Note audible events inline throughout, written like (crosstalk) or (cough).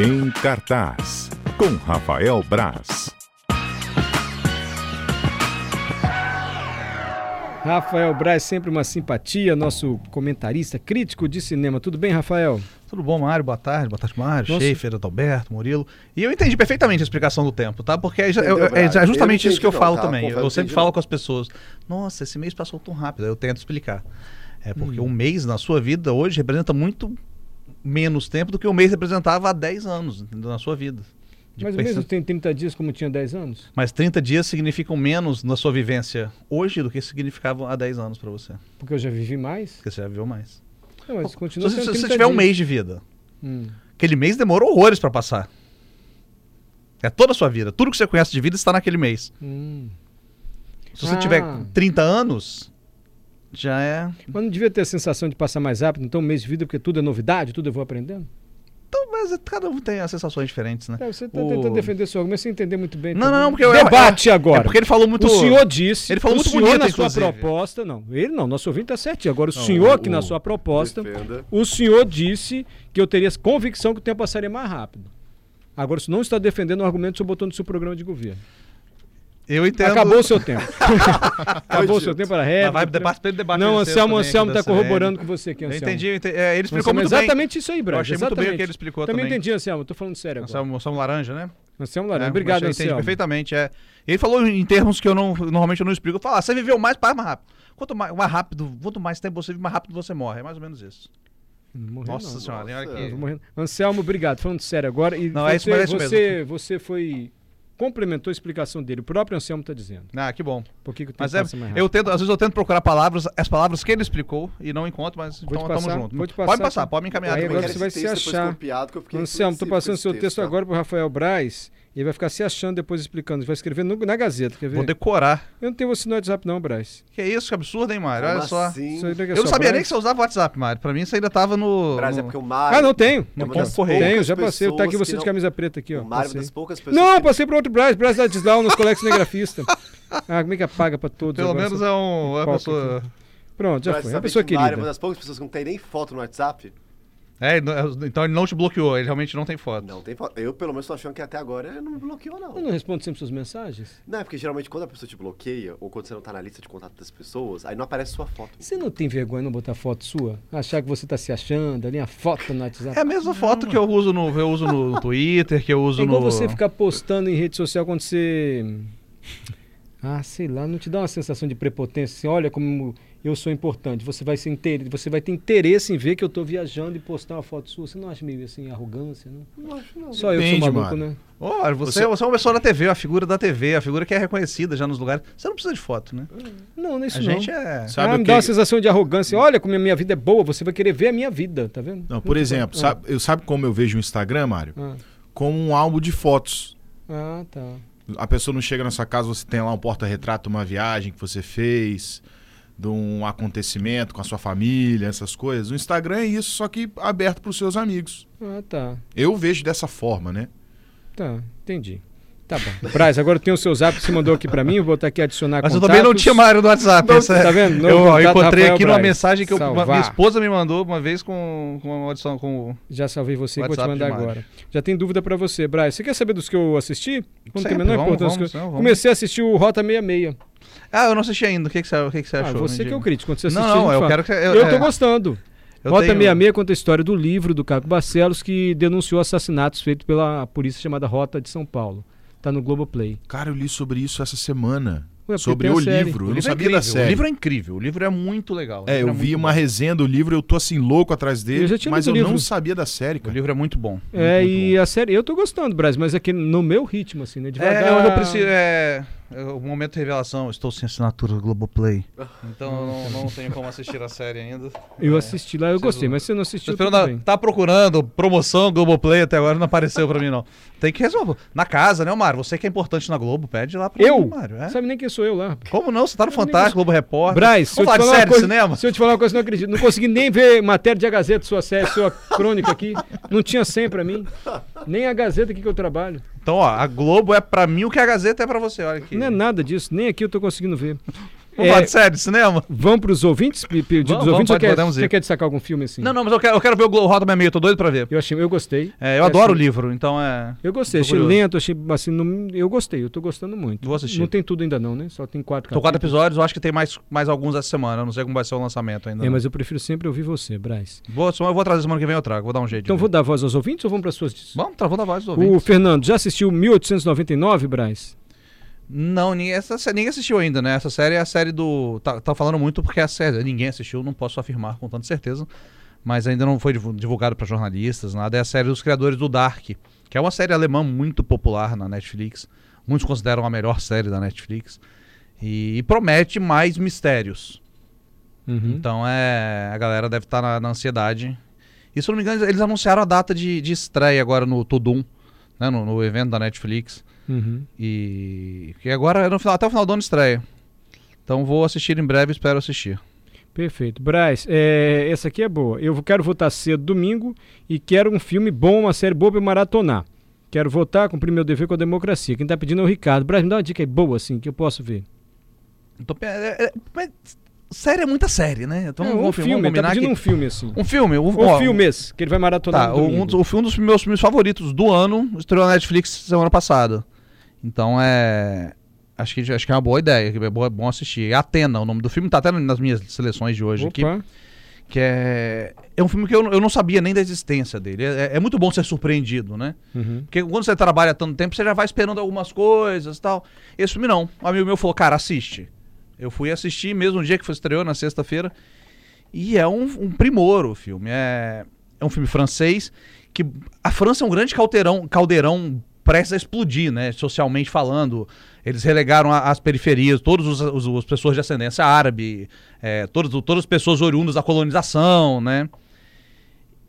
Em cartaz, com Rafael Braz. Rafael Braz, sempre uma simpatia, nosso comentarista crítico de cinema. Tudo bem, Rafael? Tudo bom, Mário? Boa tarde, boa tarde, Mário, Nossa. Schaefer, Adalberto, Murilo. E eu entendi perfeitamente a explicação do tempo, tá? Porque é, Entendeu, é- é justamente Eu não isso que eu entendi falo não, tá? também. Eu não sempre falo não. com as pessoas: Nossa, esse mês passou tão rápido. Aí eu tento explicar. É porque Hum. um mês na sua vida hoje representa muito menos tempo do que o mês representava há 10 anos entendeu? na sua vida. Ou pensa- menos tem 30 dias como tinha 10 anos? Mas 30 dias significam menos na sua vivência hoje do que significavam há 10 anos pra você. Porque eu já vivi mais. Porque você já viveu mais. Não, mas Se continua você, sendo se você 30 tiver um dias. mês de vida, Hum. Aquele mês demorou horrores pra passar. É toda a sua vida. Tudo que você conhece de vida está naquele mês. Hum. Se você Ah. tiver 30 anos, já é. Mas não devia ter a sensação de passar mais rápido, então um mês de vida, porque tudo é novidade, tudo eu vou aprendendo? Então, mas cada um tem as sensações diferentes, né? É, você está O- tentando defender seu argumento sem entender muito bem. Não, também. não, não, porque eu- Debate é- agua. É porque ele falou muito. O senhor disse. Ele falou o muito senhor bonito, na sua inclusive. proposta. Não, ele não, nosso ouvinte está certinho. Agora, o Não, senhor o- aqui na sua proposta, Defenda. o senhor disse que eu teria convicção que o tempo passaria mais rápido. Agora, você não está defendendo o argumento que o senhor botou no seu programa de governo. Eu entendo. Acabou o seu tempo. (laughs) Acabou o seu tempo para Mas réplica. vai debate, ele debate Não, Anselmo, Anselmo está corroborando com você aqui, Eu Anselmo. entendi, eu entendi. É, ele explicou Anselmo, muito bem. exatamente isso aí, Brad. Eu achei muito bem exatamente. o que ele explicou também. também. entendi, Anselmo. Estou falando sério agora. Anselmo, Anselmo Laranja, né? Anselmo Laranja. É, Obrigado, eu entendi Anselmo. perfeitamente. É. Ele falou em termos que eu não normalmente eu não explico. Eu falo, ah, você viveu mais, para mais rápido. Quanto mais, mais rápido, quanto mais tempo você vive, mais rápido você morre. É mais ou menos isso. Não morreu, Nossa não. senhora, olha Nossa. Eu morrendo. Anselmo, obrigado. Falando sério agora. E Não, você, é isso, mas é isso você, você foi. Complementou a explicação dele. O próprio Anselmo está dizendo. Ah, que bom. Por que, que o tempo Mas é, eu tento, às vezes eu tento procurar palavras, as palavras que ele explicou e não encontro, mas Vou então tamo passar, junto. vou te pode passar, passar, pode me encaminhar Aí agora você vai se texto depois achar. copiado, eu Anselmo, estou passando seu texto tá? agora para o Rafael Braz. E ele vai ficar se achando depois explicando. Ele vai escrever no- na Gazeta, quer ver? Vou decorar. Eu não tenho você no WhatsApp não, Braz. Que isso, que absurdo, hein, Mário? Olha só. assim? Daqui é Eu não sabia nem Braz? que você usava o WhatsApp, Mário. Pra mim isso ainda tava no. É no- porque o Mário. Ah, não tenho. é Como das correio. Tenho, já passei. Tá aqui você que de não- camisa preta aqui, ó. O Mário é Passei. das poucas pessoas. Não, que- passei para outro Braz. Braz da Deslau nos colegas cinegrafistas. (laughs) Ah, como é que apaga para todos? Pelo agora? menos é um. É uma pessoa. aqui. Pronto, já Brasil, foi. É uma pessoa que o Mário é querida. uma das poucas pessoas que não tem nem foto no WhatsApp. É, não- então ele não te bloqueou, ele realmente não tem foto. Não tem foto. Eu, pelo menos, tô achando que até agora ele não me bloqueou, não. Eu não respondo sempre suas mensagens? Não, é porque geralmente quando a pessoa te bloqueia, ou quando você não tá na lista de contato das pessoas, aí não aparece sua foto. Você não tem vergonha de não botar foto sua? Achar que você tá se achando ali, a foto no WhatsApp? É a mesma foto que eu uso no, eu uso no (laughs) Twitter, que eu uso É igual no. você ficar postando em rede social quando você. Ah, sei lá, não te dá uma sensação de prepotência assim, olha como eu sou importante. Você vai, ser inter... você vai ter interesse em ver que eu tô viajando e postar uma foto sua. Você não acha meio assim, arrogância, não? Não acho, não. Só eu sou maluco, mano. né? Ó, você, Você- você é uma pessoa da TV, a figura da TV, a figura que é reconhecida já nos lugares. Você não precisa de foto, né? Não, não é isso A não. gente é. Sabe ah, o me que- dá uma sensação de arrogância. Olha como a minha vida é boa, você vai querer ver a minha vida, tá vendo? Não, por Muito exemplo, bom. sabe, eu sabe como eu vejo o Instagram, Mário? Ah, Como um álbum de fotos. ah, tá. A pessoa não chega na sua casa, você tem lá um porta-retrato, uma viagem que você fez, de um acontecimento com a sua família, essas coisas. O Instagram é isso, só que aberto para os seus amigos. Ah, tá. Eu vejo dessa forma, né? Tá, entendi. Tá bom. Braz, agora tem o seu zap que você mandou aqui pra mim, eu vou botar aqui adicionar Mas eu contatos. também não tinha Mário no WhatsApp. Não, essa é- tá vendo? Novo Eu, ó, contato, encontrei Rafael aqui Braz. mensagem que eu- uma- minha esposa me mandou uma vez com, com uma audição com. Já salvei você e vou te mandar agora. Já tem dúvida pra você, Braz. Você quer saber dos que eu assisti? Não tem a Sempre, menor vamos, importância. vamos, que eu- vamos. Comecei a assistir o Rota 66. Ah, eu não assisti ainda. O que, que, você, o que, que você Ah, achou? você que é o crítico. Quando você assistir, Não, não, eu fala. quero que. Eu, Eu, tô é, gostando. eu Rota tenho- 66 conta a história do livro do Caco Barcelos que denunciou assassinatos feitos pela polícia chamada Rota de São Paulo. Tá no Globoplay. Cara, eu li sobre isso essa semana. Ué, sobre o série. livro. O Eu não livro é sabia da incrível, série. O livro é incrível. O livro é muito legal. O É, livro eu vi muito uma bom. resenha do livro, eu tô assim louco atrás dele, Eu já tinha mas eu o não livro. sabia da série, O cara. livro é muito bom. É, muito, e muito a série, eu tô gostando, Braz, mas é que no meu ritmo, assim, né? bom. Devagar. É, eu não preciso. É, é o momento de revelação. Estou sem assinatura do Globoplay. (laughs) Então eu não, não tenho como assistir a série ainda. Eu É. assisti lá, eu gostei, mas você não assistiu, bem. tá procurando promoção Globoplay até agora, não apareceu pra mim, não. Tem que resolver. Na casa, né, Mário? Você que é importante na Globo, pede lá pra Eu? mim, Mário. É? Sabe nem quem sou eu lá. Como não? Você tá no Fantástico, Globo Repórter. Braz, se eu, Vamos te falar falar série de coisa, cinema? se eu te falar uma coisa, não acredito. Não consegui nem ver matéria de Gazeta, sua série, sua (laughs) crônica aqui. Não tinha 100 pra mim. Nem a Gazeta aqui que eu trabalho. Então, ó, a Globo é pra mim o que a Gazeta é pra você, olha aqui. Não é nada disso, nem aqui eu tô conseguindo ver. (laughs) Vamos É, falar de série, cinema? Vamos pros ouvintes? Pe- Pedido Vamos, dos ouvintes? vamos, ou quer, podemos ir. você quer destacar algum filme assim? Não, não, mas eu quero, eu quero ver o Roda Meio, tô doido pra ver. Eu achei, eu gostei. É, eu adoro o livro, então é. Eu gostei, achei curioso. lento, achei assim, não- eu gostei, eu tô gostando muito. Vou assistir. Não tem tudo ainda não, né? Só tem quatro Tô quatro episódios, eu acho que tem mais, mais alguns essa semana. Eu não sei como vai ser o lançamento ainda. É, não. mas eu prefiro sempre ouvir você, Braz. Eu vou trazer semana que vem eu trago, vou dar um jeito. Então vou dar voz aos ouvintes ou vamos para suas... Vamos, tá, vou dar voz dos O ouvintes. Fernando, já assistiu 1899, Braz? Não, ninguém, essa, ninguém assistiu ainda, né? Essa série é a série do. Tá, tá falando muito porque é a série. Ninguém assistiu, não posso afirmar com tanta certeza. Mas ainda não foi divu- divulgado para jornalistas, nada. É a série dos criadores do Dark, que é uma série alemã muito popular na Netflix. Muitos consideram a melhor série da Netflix. E, e promete mais mistérios. Uhum. Então é. A galera deve estar na, na ansiedade. E se eu não me engano, eles anunciaram a data de, de estreia agora no Tudum, né? No, no evento da Netflix. Uhum. E que agora é no final, até o final do ano estreia. Então vou assistir em breve, espero assistir. Perfeito. Braz, é, essa aqui é boa. Eu quero votar cedo domingo e quero um filme bom, uma série boa pra eu maratonar. Quero votar, cumprir meu dever com a democracia. Quem tá pedindo é o Ricardo. Braz, me dá uma dica aí boa, assim, que eu posso ver. Então, é- é- mas série é muita série, né? Então É, um vamos, filme, vamos tá pedindo que... um filme, assim. Um filme, o, Ou ó, filmes, que ele vai maratonar Tá, um domingo. dos, o filme dos meus filmes favoritos do ano estreou na Netflix semana passada. Então é. Acho que, acho que é uma boa ideia, é bom, é bom assistir. É Atena, o nome do filme tá até nas minhas seleções de hoje aqui. Opa. Que é. É um filme que eu, não- eu não sabia nem da existência dele. É, é muito bom ser surpreendido, né? Uhum. Porque quando você trabalha tanto tempo, você já vai esperando algumas coisas e tal. Esse filme não. Um amigo meu falou, cara, assiste. Eu fui assistir mesmo dia que foi estreou, na sexta-feira. E é um, um primor o filme. É, é um filme francês que a França é um grande caldeirão, caldeirão prestes a explodir, né? Socialmente falando. Eles relegaram a- as periferias, todas os, os- as pessoas de ascendência árabe, é, todas, todas as pessoas oriundas da colonização, né?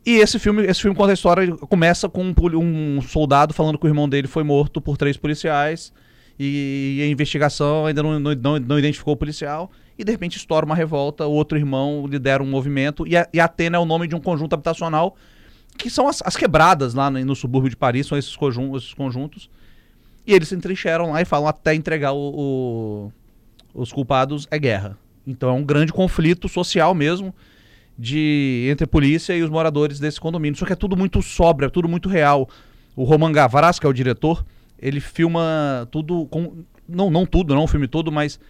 E esse filme, esse filme conta a história, começa com um, um soldado falando que o irmão dele foi morto por três policiais e a investigação ainda não, não, não- não identificou o policial e de repente estoura uma revolta, o outro irmão lidera um movimento e, a, e Atena é o nome de um conjunto habitacional que são as, as quebradas lá no, no subúrbio de Paris, são esses, conjun- esses conjuntos e eles se entrincheiram lá e falam até entregar o- o- os culpados é guerra. Então é um grande conflito social mesmo de entre a polícia e os moradores desse condomínio. Só que é tudo muito sóbrio, é tudo muito real. O Roman Gavras, que é o diretor, ele filma tudo com não não tudo, não o filme todo, mas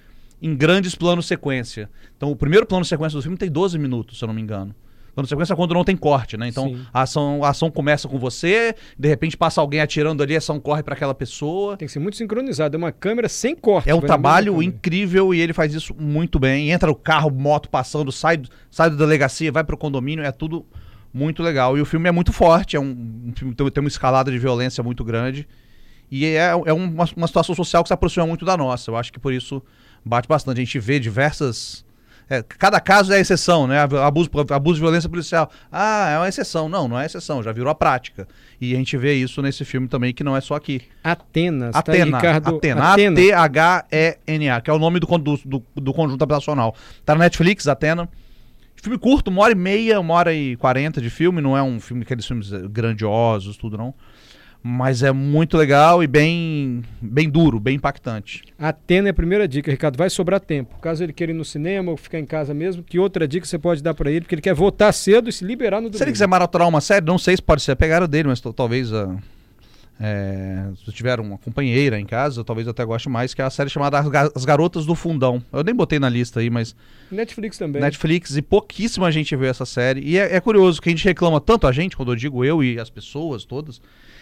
em grandes planos sequência. Então o primeiro plano sequência do filme tem 12 minutos, se eu não me engano. Plano sequência é quando não tem corte, né? Então Sim. a ação, a ação começa com você, de repente passa alguém atirando ali, a ação corre para aquela pessoa. Tem que ser muito sincronizado. É uma câmera sem corte. É um trabalho incrível e ele faz isso muito bem. Entra o carro, moto passando, sai, sai da delegacia, vai pro condomínio, é tudo muito legal. E o filme é muito forte, é um, um filme tem, tem uma escalada de violência muito grande. E é, é uma, uma situação social que se aproxima muito da nossa. Eu acho que por isso bate bastante. A gente vê diversas. É, cada caso é exceção, né? Abuso, abuso de violência policial. Ah, é uma exceção. Não, não é exceção, já virou a prática. E a gente vê isso nesse filme também, que não é só aqui. Atenas. tá Atena, Ricardo. Atena, A-T-H-E-N-A, que é o nome do, do, do, conjunto habitacional. Tá na Netflix, Atena. Filme curto, uma hora e meia, uma hora e quarenta de filme, não é um filme, aqueles filmes grandiosos, tudo não. Mas é muito legal e bem, bem duro, bem impactante. Atena é a primeira dica, Ricardo. Vai sobrar tempo. Caso ele queira ir no cinema ou ficar em casa mesmo, que outra dica você pode dar pra ele? Porque ele quer voltar cedo e se liberar no domingo. Se ele quiser maratonar uma série, não sei se pode ser a pegada dele, mas talvez ah, é, se tiver uma companheira em casa, talvez eu até goste mais, que é a série chamada As Garotas do Fundão. Eu nem botei na lista aí, mas Netflix também. Netflix e pouquíssima gente viu essa série. E é, é curioso que a gente reclama tanto a gente, quando eu digo eu e as pessoas todas,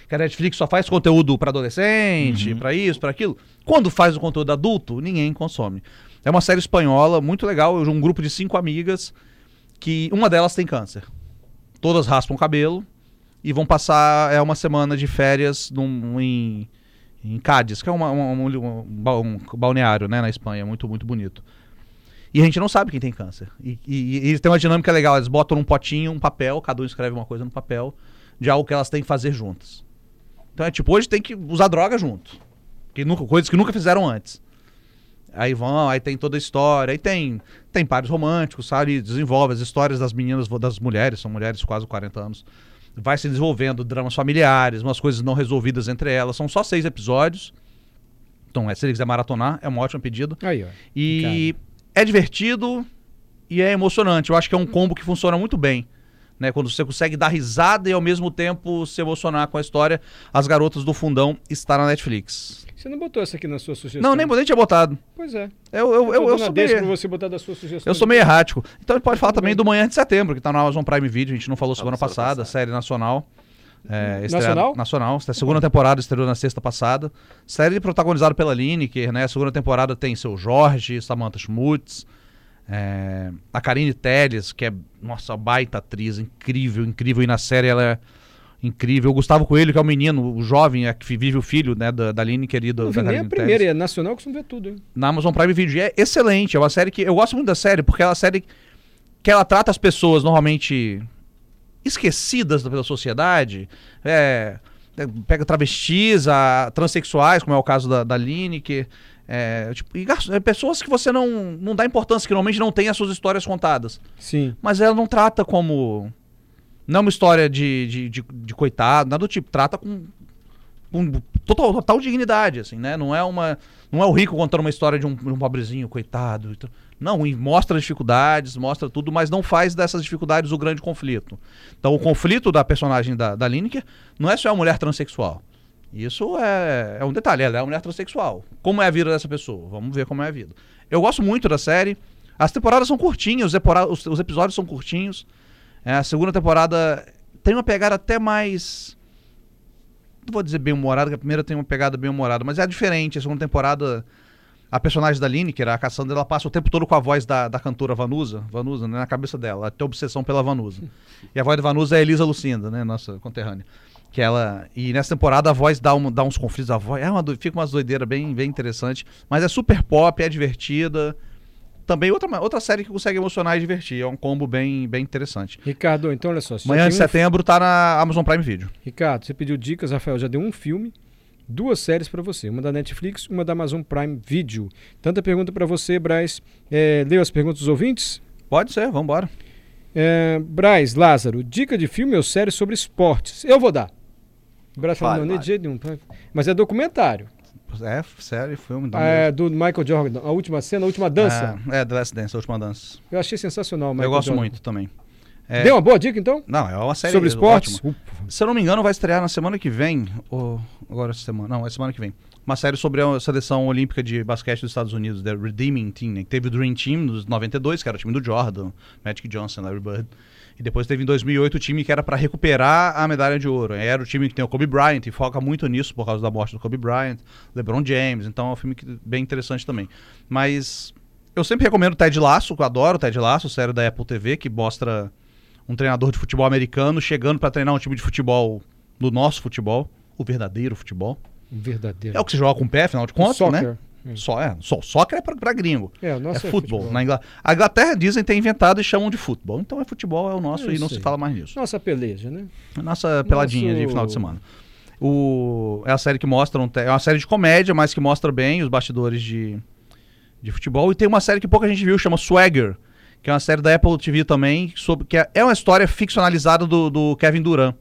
que a Netflix só faz conteúdo pra adolescente, pra isso, pra aquilo. Quando faz o conteúdo adulto, ninguém consome. É uma série espanhola muito legal, um grupo de cinco amigas que uma delas tem câncer. Todas raspam o cabelo e vão passar é uma semana de férias num, em, em Cádiz, que é uma, uma- um, ba- balneário né, na Espanha, muito, muito bonito. E a gente não sabe quem tem câncer. E, e, e têm uma dinâmica legal. Eles botam num potinho um papel, cada um escreve uma coisa no papel, de algo que elas têm que fazer juntas. Então é tipo, hoje tem que usar droga junto. Que nunca, coisas que nunca fizeram antes. Aí vão, aí tem toda a história, aí tem, tem pares românticos, sabe? Desenvolve as histórias das meninas, das mulheres, são mulheres de quase 40 anos. Vai se desenvolvendo dramas familiares, umas coisas não resolvidas entre elas. São só seis episódios. Então, é, se ele quiser maratonar, é uma ótima pedida. Aí, ó. E é divertido e é emocionante. Eu acho que é um combo que funciona muito bem. Né, quando você consegue dar risada e ao mesmo tempo se emocionar com a história, As Garotas do Fundão está na Netflix. Você não botou essa aqui na sua sugestão? Não, nem, nem tinha botado. Pois é. Eu, eu, eu, eu sou deixa meio, pra você botar da sua sugestão. eu sou meio errático. Então a gente pode falar Tudo também do Manhã de Setembro, que tá no Amazon Prime Video. A gente não falou semana semana passada, passada. série nacional. É, Nacional? Nacional. A segunda temporada estreou na sexta passada. Série protagonizada pela Lineker, né? A segunda temporada tem seu Jorge, Samantha Schmutz, é, a Karine Telles, que é, nossa, baita atriz, incrível, incrível. E na série ela é incrível. O Gustavo Coelho, que é o menino, o jovem, é, que vive o filho, né, da, da Lineker e do, Não vi nem a primeira, Telles é nacional, eu costumo ver tudo. Hein? na Amazon Prime Video. E é excelente, é uma série que eu gosto muito da série, porque é uma série que ela trata as pessoas normalmente esquecidas pela sociedade. É, é, pega travestis, a, transexuais, como é o caso da, da Lineker. É, tipo, e é, pessoas que você não, não dá importância, que normalmente não tem as suas histórias contadas. Sim. Mas ela não trata como. Não é uma história de, de, de, de coitado, nada do tipo. Trata com, com total, total dignidade, assim, né? Não é uma. Não é o rico contando uma história de um, um pobrezinho, coitado. e tal. Não, mostra dificuldades, mostra tudo, mas não faz dessas dificuldades o grande conflito. Então, o conflito da personagem da, da Lineker não é só a mulher transexual. Isso é, é um detalhe, ela é uma mulher transexual. Como é a vida dessa pessoa? Vamos ver como é a vida. Eu gosto muito da série. As temporadas são curtinhas, os, os- os episódios são curtinhos. É, a segunda temporada tem uma pegada até mais. Não vou dizer bem humorada, que a primeira tem uma pegada bem humorada, mas é diferente. A segunda temporada, a personagem da Lineker, a Cassandra, ela passa o tempo todo com a voz da, da cantora Vanusa, Vanusa, né, na cabeça dela. Ela tem obsessão pela Vanusa. E a voz da Vanusa é Elisa Lucinda, né, nossa conterrânea. Que ela. E nessa temporada a voz dá, um, dá uns conflitos, a voz. É uma, fica umas doideiras bem, bem interessante. Mas é super pop, é divertida. Também outra, outra série que consegue emocionar e divertir. É um combo bem, bem interessante. Ricardo, então olha só. você já Manhã tem de um- setembro tá na Amazon Prime Video. Ricardo, você pediu dicas, Rafael já deu um filme, duas séries pra você, uma da Netflix, uma da Amazon Prime Video. Tanta pergunta pra você, Braz. É, leu as perguntas dos ouvintes? Pode ser, vambora. É, Braz, Lázaro, dica de filme ou série sobre esportes? Eu vou dar. Vale. de jeito nenhum. Mas é documentário. É, sério, filme. Ah, É, do Michael Jordan, a última cena, a última dança. É, é, The Last Dance, a última dança. Eu achei sensacional. o Eu Michael gosto Jordan. muito também. É, Deu uma boa dica, então? Não, é uma série sobre esportes? ótima. Se eu não me engano, vai estrear na semana que vem. Ou agora essa semana. Não, é semana que vem. Uma série sobre a seleção olímpica de basquete dos Estados Unidos, The Redeeming Team, né? que teve o Dream Team dos 92, que era o time do Jordan, Magic Johnson, Larry Bird. E depois teve em 2008 o time que era para recuperar a medalha de ouro. Era o time que tem o Kobe Bryant e foca muito nisso por causa da morte do Kobe Bryant, LeBron James. Então é um filme que- bem interessante também. Mas eu sempre recomendo Ted Lasso, que eu adoro Ted Lasso, série da Apple TV, que mostra um treinador de futebol americano chegando para treinar um time de futebol do nosso futebol, o verdadeiro futebol. Verdadeiro. É o que se joga com o pé, afinal de contas, Soccer. Né? Só é, só soccer é pra gringo. É, o nosso é é futebol. futebol. Na. A Inglaterra dizem ter inventado e chamam de futebol. Então é futebol, é o nosso É e não isso se fala mais nisso. Nossa peleja, né? Nossa peladinha de Nosso- final de semana. O... É a série que mostra. Um te- É uma série de comédia, mas que mostra bem os bastidores de, de futebol. E tem uma série que pouca gente viu, chama Swagger, que é uma série da Apple TV também, sobre que é é uma história ficcionalizada do, do Kevin Durant.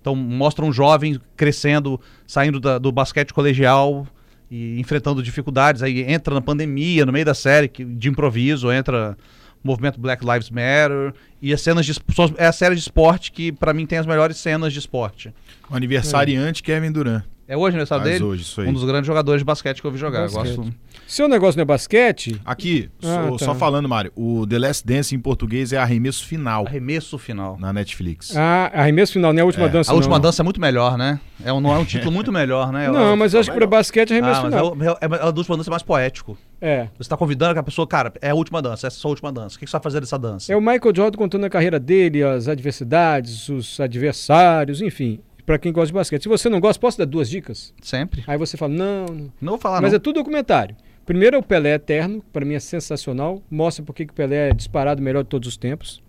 Então mostra um jovem crescendo, saindo da- do basquete colegial e enfrentando dificuldades. Aí entra na pandemia, no meio da série, que- de improviso, entra o movimento Black Lives Matter. E as cenas de. É a série de esporte que, pra mim, tem as melhores cenas de esporte. O aniversariante Kevin Durant. É hoje o aniversário Faz dele? hoje, isso aí. Um dos grandes jogadores de basquete que eu ouvi jogar. Eu Basquete. Gosto. Seu negócio não é basquete? Aqui, Ah, só, tá. só falando, Mário, o The Last Dance em português é arremesso final Arremesso final. na Netflix. Ah, arremesso final, não é a última É, dança. A última não. dança é muito melhor, né? É um, não é um título muito melhor, né? Não, mas eu acho que para basquete é arremesso Ah, mas final. é, o- é, é, a última dança é mais poético. É. Você tá convidando que a pessoa, cara, é a última dança, essa é a sua última dança. O que que você vai fazer dessa dança? É o Michael Jordan contando a carreira dele, as adversidades, os adversários, enfim. Pra quem gosta de basquete. Se você não gosta, posso dar duas dicas? Sempre. Aí você fala, não, não. Não vou falar, Mas não. é tudo documentário. Primeiro é o Pelé Eterno, pra mim é sensacional. Mostra por que o Pelé é disparado melhor de todos os tempos.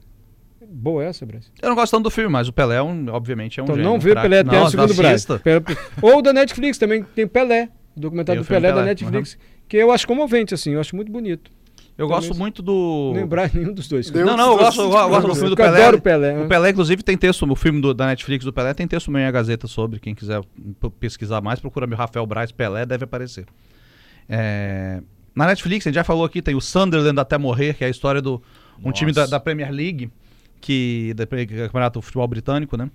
Boa essa, Brasil. Eu não gosto tanto do filme, mas o Pelé, é um, obviamente, é um Então gênio, não vê o. Pelé Eterno Não, segundo Brasil. Pelé- Ou da Netflix também tem Pelé. O documentário Tem do o filme Pelé, da Pelé, Netflix. Que eu acho comovente, assim. Eu acho muito bonito. Eu Também gosto muito do... Lembrar nenhum dos dois. Não, não, eu gosto, eu gosto, do filme do Eu Pelé. adoro o Pelé. né? O Pelé, inclusive, tem texto, o filme do- da Netflix do Pelé tem texto meio em a Gazeta sobre, quem quiser pesquisar mais, procura meu Rafael Braz Pelé, deve aparecer. É, Na Netflix, a gente já falou aqui, tem o Sunderland até morrer, que é a história do um Nossa. time da, da Premier League, que da Pre- campeonato de futebol britânico, né?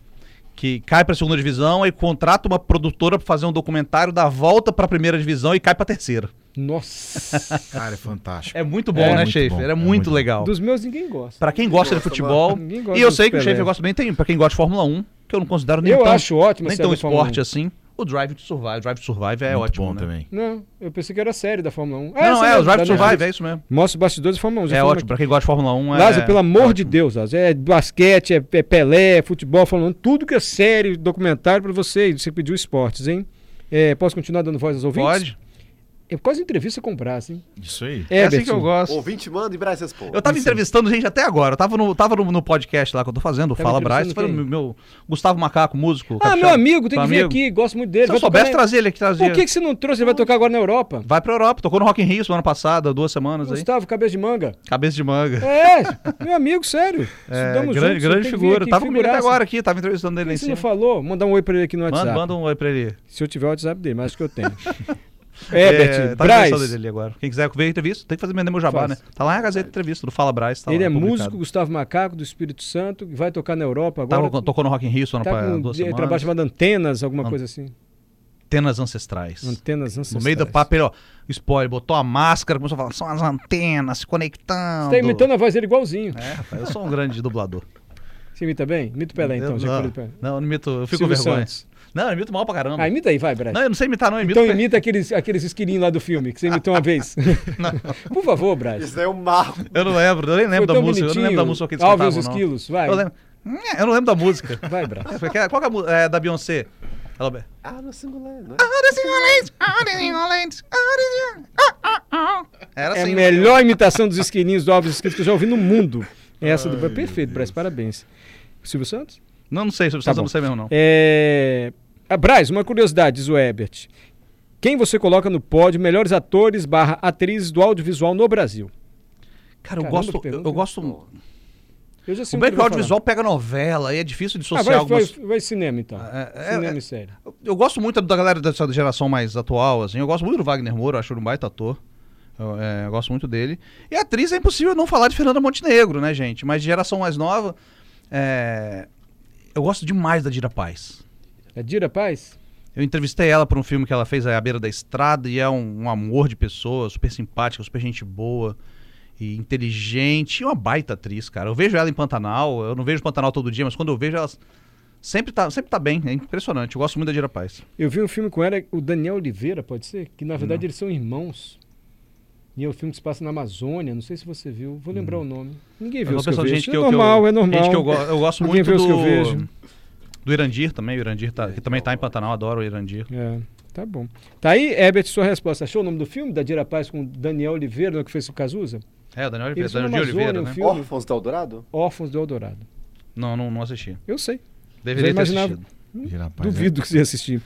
Que cai pra segunda divisão e contrata uma produtora pra fazer um documentário, dá a volta pra primeira divisão e cai pra terceira. Nossa. (laughs) Cara, é fantástico. É muito bom, É né, Schaefer? bom, É, é muito muito legal. Dos meus ninguém gosta. Pra quem gosta de Gosta, futebol. Ninguém gosta E eu sei que o. Schaefer gosta bem, tem pra quem gosta de Fórmula 1, que eu não considero nem Eu tão, acho ótimo nem tão da Fórmula 1. esporte assim. O Drive to Survive. Drive to Survive é Muito ótimo, bom né? também. Não, eu pensei que era a série da Fórmula 1. Não, não, é, essa o Drive to Survive, é isso mesmo. Mostra os bastidores da Fórmula 1. já É ótimo, aqui. pra quem gosta de Fórmula 1 é. Lázaro, pelo amor ótimo. de Deus, Lázaro, é basquete, é, é Pelé, é futebol, Fórmula 1, tudo que é série, documentário pra você. Você pediu esportes, hein? É, posso continuar dando voz aos ouvintes? Pode. É quase entrevista com o Brás, hein? Isso aí. É assim Herbert, que eu gosto. Ouvinte manda e Braz responde. Eu tava entrevistando gente até agora. Eu tava no, tava no, no podcast lá que eu tô fazendo, o Tava Fala Braz. Foi quem? meu Gustavo Macaco, músico. Ah, capixaba. meu amigo, tem que vir aqui, gosto muito dele. Se eu soubesse na- trazer ele aqui, trazia. Por que, que você não trouxe? Ele vai tocar agora na Europa. Vai pra Europa. Tocou no Rock in Rio semana passada, duas semanas aí. Gustavo, cabeça de manga. Cabeça de manga. É, (laughs) meu amigo, sério. É, Estudamos grande juntos, grande figura. aqui, tava comigo até agora aqui, tava entrevistando ele Por em que você não cima. falou? Mandar um oi pra ele aqui no WhatsApp. Manda, manda um oi pra ele. Se eu tiver o WhatsApp dele, mas acho que eu tenho. (laughs) É, Herbert, tá Braz, entrevistando ele agora. Quem quiser ver a entrevista, tem que fazer meu jabá, Faz. né? Tá lá na Gazeta Entrevista, do Fala Braz. Tá ele lá, é publicado. músico, Gustavo Macaco, do Espírito Santo, que vai tocar na Europa agora. Tava, tocou no Rock in Rio só tá pa- com duas um trabalho semanas. chamado Antenas, alguma An- coisa assim. Antenas ancestrais. Antenas No ancestrais. meio do papo, ele, ó, spoiler, botou a máscara, começou a falar, são as antenas se conectando. Você tá imitando a voz dele igualzinho. É, rapaz, eu sou um grande dublador. Você imita bem? Imita o Pelé, então. eu, já que não, não, eu não imito, eu fico Silvio vergonha. Santos. Não, eu imito mal pra caramba. Ah, imita aí, vai, Braz. Não, eu não sei imitar, não, imito Então imita aqueles, aqueles esquilinhos lá do filme, que você imitou uma vez. (laughs) Por favor, Braz. Isso daí é um marco. Eu não lembro, eu nem lembro Foi da música, eu não lembro da música que eles Alves cantavam, não. Esquilos, vai. Eu, lembro, eu não lembro da música. Vai, Braz. Foi que- Qual que é a música é, da Beyoncé? Ela... Ah, no singular, né? Era É a assim. melhor imitação dos esquilinhos do Alves Esquilos que eu já ouvi no mundo. É Essa do... Perfeito, Braz, parabéns. Silvio Santos? Não, não sei, sobre Tá Santos eu bom. não sei mesmo, não. É... Ah, Braz, uma curiosidade, diz o Herbert. Quem você coloca no pódio melhores atores barra atrizes do audiovisual no Brasil? Cara, eu Caramba, gosto. Eu, pergunta. eu gosto. Eu já sei O bem que que o audiovisual pega novela e é difícil falar. dissociar Ah, vai, algumas. vai, vai cinema então. É, é, cinema é, e série. Eu gosto muito da galera dessa geração mais atual, assim. Eu gosto muito do Wagner Moura, eu acho ele um baita ator. Eu, é, eu gosto muito dele. E atriz é impossível não falar de Fernanda Montenegro, né, gente? Mas de geração mais nova, é, eu gosto demais da Dira Paz. É Dira Paz? Eu entrevistei ela para um filme que ela fez, A Beira da Estrada, e é um, um amor de pessoa, super simpática, super gente boa e inteligente. E uma baita atriz, cara. Eu vejo ela em Pantanal, eu não vejo Pantanal todo dia, mas quando eu vejo ela sempre tá, sempre tá bem. É impressionante. Eu gosto muito da Dira Paz. Eu vi um filme com ela, o Daniel Oliveira, pode ser? Que na verdade eles são irmãos. E é um filme que se passa na Amazônia, não sei se você viu, vou lembrar o nome. Ninguém viu Eu os que eu vejo. que é eu- que eu- normal, é normal. Gente que eu, eu gosto Ninguém muito vê os que eu do, vejo. Do Irandir também. O Irandir tá, que também tá em Pantanal, adoro o Irandir. É, tá bom. Tá aí, Herbert, sua resposta. Achou o nome do filme, da Dira Paz, com Daniel Oliveira, que fez o Cazuza? É, o Daniel Oliveira, Daniel Oliveira, né? um filme. Órfãos do Eldorado? Órfãos do Eldorado. Não, não, não assisti. Eu sei. Deveria ter imaginava- assistido. Gira, rapaz, Duvido que você ia assistir.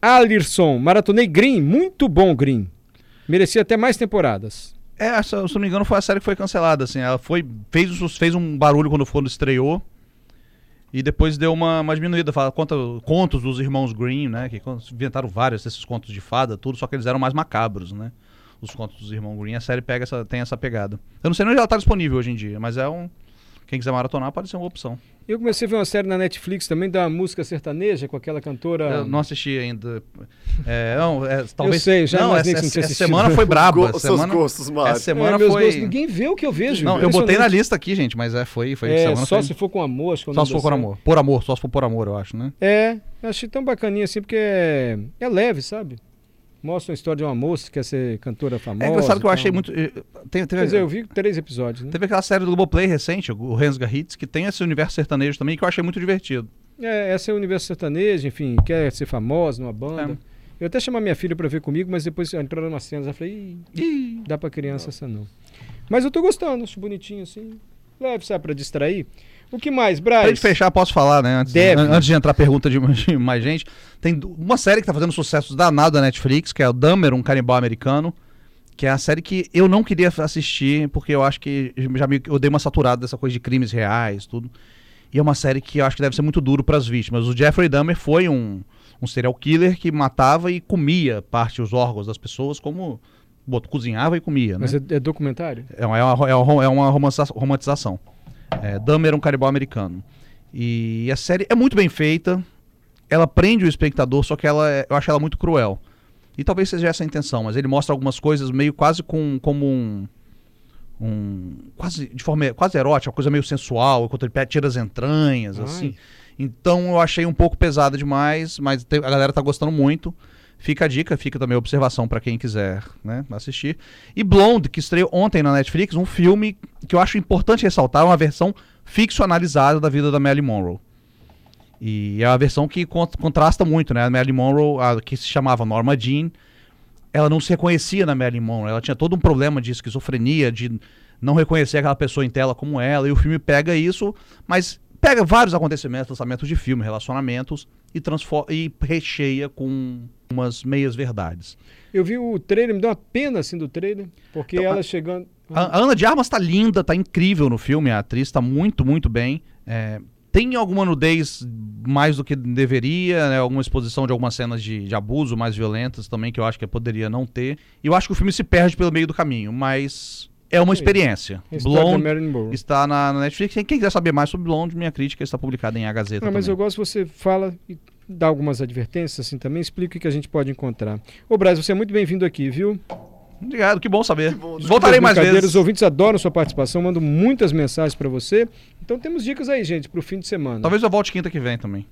Alirson, maratonei Green, muito bom Green. Merecia até mais temporadas. É, se não me engano, foi a série que foi cancelada, assim. Ela foi, fez, fez um barulho quando, quando estreou. E depois deu uma, uma diminuída. Fala, conta, contos dos irmãos Green, né? Que inventaram vários desses contos de fada, tudo, só que eles eram mais macabros, né? Os contos dos irmãos Green. A série pega essa, tem essa pegada. Eu não sei onde ela tá disponível hoje em dia, mas é um. Quem quiser maratonar pode ser uma opção. Eu comecei a ver uma série na Netflix também da música sertaneja com aquela cantora. Eu não assisti ainda. É, não, é, talvez. sei, já não, essa, não essa assistido. semana foi braba. Go- essa os seus semana, gostos, Mário. essa semana é, meus foi. gostos, ninguém vê o que eu vejo. Não, eu botei na lista aqui, gente, mas é, foi. foi É, semana só foi- se for com amor, acho que Só se for série. amor. Por amor, só se for por amor, eu acho, né? É, eu achei tão bacaninha assim, porque é, é leve, sabe? Mostra a história de uma moça que quer ser cantora famosa. É engraçado que eu achei muito. eh, Tem, Quer teve, dizer, eu vi três episódios, né? teve aquela série do Globoplay recente, o Rensga Hits, que tem esse universo sertanejo também, que eu achei muito divertido. É, essa é o universo sertanejo, enfim, quer ser famosa numa banda. É. Eu até chamar minha filha pra ver comigo, mas depois entraram umas cenas, eu falei, Ih, Ih, dá pra criança essa não. Mas eu tô gostando, acho bonitinho assim. Leve, sabe, pra distrair. O que mais, Braz? Pra gente fechar, posso falar, né? Antes, Deve. an- antes de entrar pergunta de, de mais gente. Tem uma série que tá fazendo sucesso danado da Netflix, que é o Dahmer, um canibal americano. Que é a série que eu não queria assistir, porque eu acho que já me, eu dei uma saturada dessa coisa de crimes reais, tudo. E é uma série que eu acho que deve ser muito duro para as vítimas. O Jeffrey Dahmer foi um, um serial killer que matava e comia parte dos órgãos das pessoas, como bot- cozinhava e comia, né? Mas é, é documentário? É uma, é uma, é uma, é romantização. É, Dahmer era um canibal americano. E a série é muito bem feita. Ela prende o espectador, só que ela é- eu acho ela muito cruel. E talvez seja essa a intenção, mas ele mostra algumas coisas meio quase com, como um. um quase de forma quase erótica, uma coisa meio sensual, enquanto ele tira as entranhas, Ai. assim. Então eu achei um pouco pesada demais, mas a galera tá gostando muito. Fica a dica, fica também a observação pra quem quiser né, assistir. E Blonde, que estreou ontem na Netflix, um filme que eu acho importante ressaltar, uma versão ficcionalizada da vida da Marilyn Monroe. E é uma versão que con- contrasta muito, né? A Marilyn Monroe, a, que se chamava Norma Jean, ela não se reconhecia na Marilyn Monroe. Ela tinha todo um problema de esquizofrenia, de não reconhecer aquela pessoa em tela como ela. E o filme pega isso, mas pega vários acontecimentos, lançamentos de filme, relacionamentos e, e recheia com umas meias verdades. Eu vi o trailer, me deu uma pena assim do trailer, porque Então, ela a- chegando. A, a Ana de Armas tá linda, tá incrível no filme, a atriz tá muito, muito bem. É, tem alguma nudez mais do que deveria, né, alguma exposição de algumas cenas de, de abuso mais violentas também, que eu acho que poderia não ter. E eu acho que o filme se perde pelo meio do caminho, mas é uma experiência. da Blonde está na, na Netflix. Quem quiser saber mais sobre Blonde, minha crítica está publicada em A Gazeta Ah, mas eu gosto que você fala e dá algumas advertências assim também, explica o que a gente pode encontrar. Ô, Braz, você é muito bem-vindo aqui, viu? Obrigado, que bom saber. bom. Voltarei mais vezes. Os ouvintes adoram sua participação, mandam muitas mensagens pra você. Então temos dicas aí, gente, pro fim de semana. Talvez eu volte quinta que vem também.